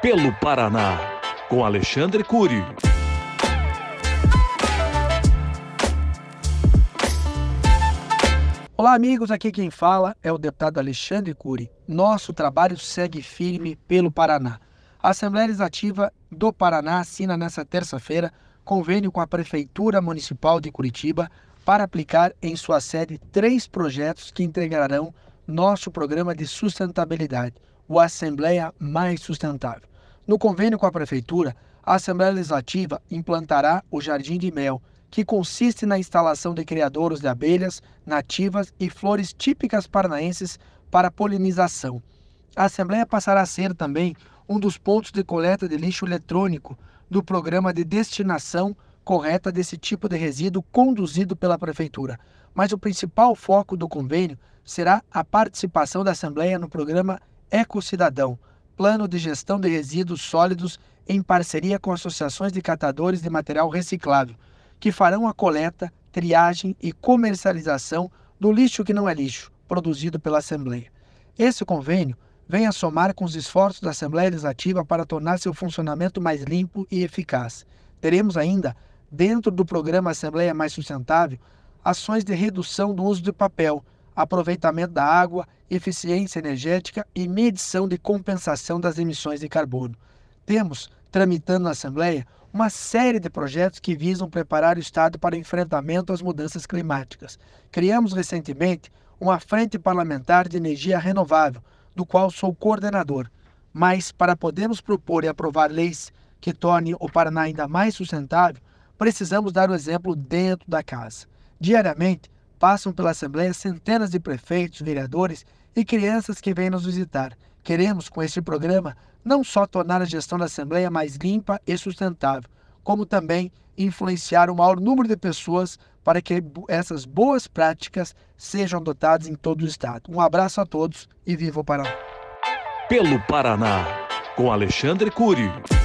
Pelo Paraná, com Alexandre Cury. Olá, amigos. Aqui quem fala é o deputado Alexandre Cury. Nosso trabalho segue firme pelo Paraná. A Assembleia Legislativa do Paraná assina nesta terça-feira convênio com a Prefeitura Municipal de Curitiba para aplicar em sua sede três projetos que integrarão nosso programa de sustentabilidade, o Assembleia Mais Sustentável. No convênio com a Prefeitura, a Assembleia Legislativa implantará o Jardim de Mel, que consiste na instalação de criadouros de abelhas nativas e flores típicas paranaenses para polinização. A Assembleia passará a ser também um dos pontos de coleta de lixo eletrônico do programa de destinação correta desse tipo de resíduo conduzido pela Prefeitura. Mas o principal foco do convênio será a participação da Assembleia no programa Ecocidadão, plano de gestão de resíduos sólidos em parceria com associações de catadores de material reciclável que farão a coleta, triagem e comercialização do lixo que não é lixo, produzido pela Assembleia. Esse convênio vem a somar com os esforços da Assembleia Legislativa para tornar seu funcionamento mais limpo e eficaz. Teremos ainda, dentro do programa Assembleia Mais Sustentável, ações de redução do uso de papel, aproveitamento da água, eficiência energética e medição de compensação das emissões de carbono. Temos, tramitando na Assembleia, uma série de projetos que visam preparar o Estado para o enfrentamento às mudanças climáticas. Criamos recentemente uma frente parlamentar de energia renovável, do qual sou coordenador. Mas, para podermos propor e aprovar leis que tornem o Paraná ainda mais sustentável, precisamos dar o exemplo dentro da casa. Diariamente, passam pela Assembleia centenas de prefeitos, vereadores e crianças que vêm nos visitar. Queremos, com este programa, não só tornar a gestão da Assembleia mais limpa e sustentável, como também influenciar o maior número de pessoas para que essas boas práticas sejam adotadas em todo o Estado. Um abraço a todos e viva o Paraná. Pelo Paraná, com Alexandre Cury.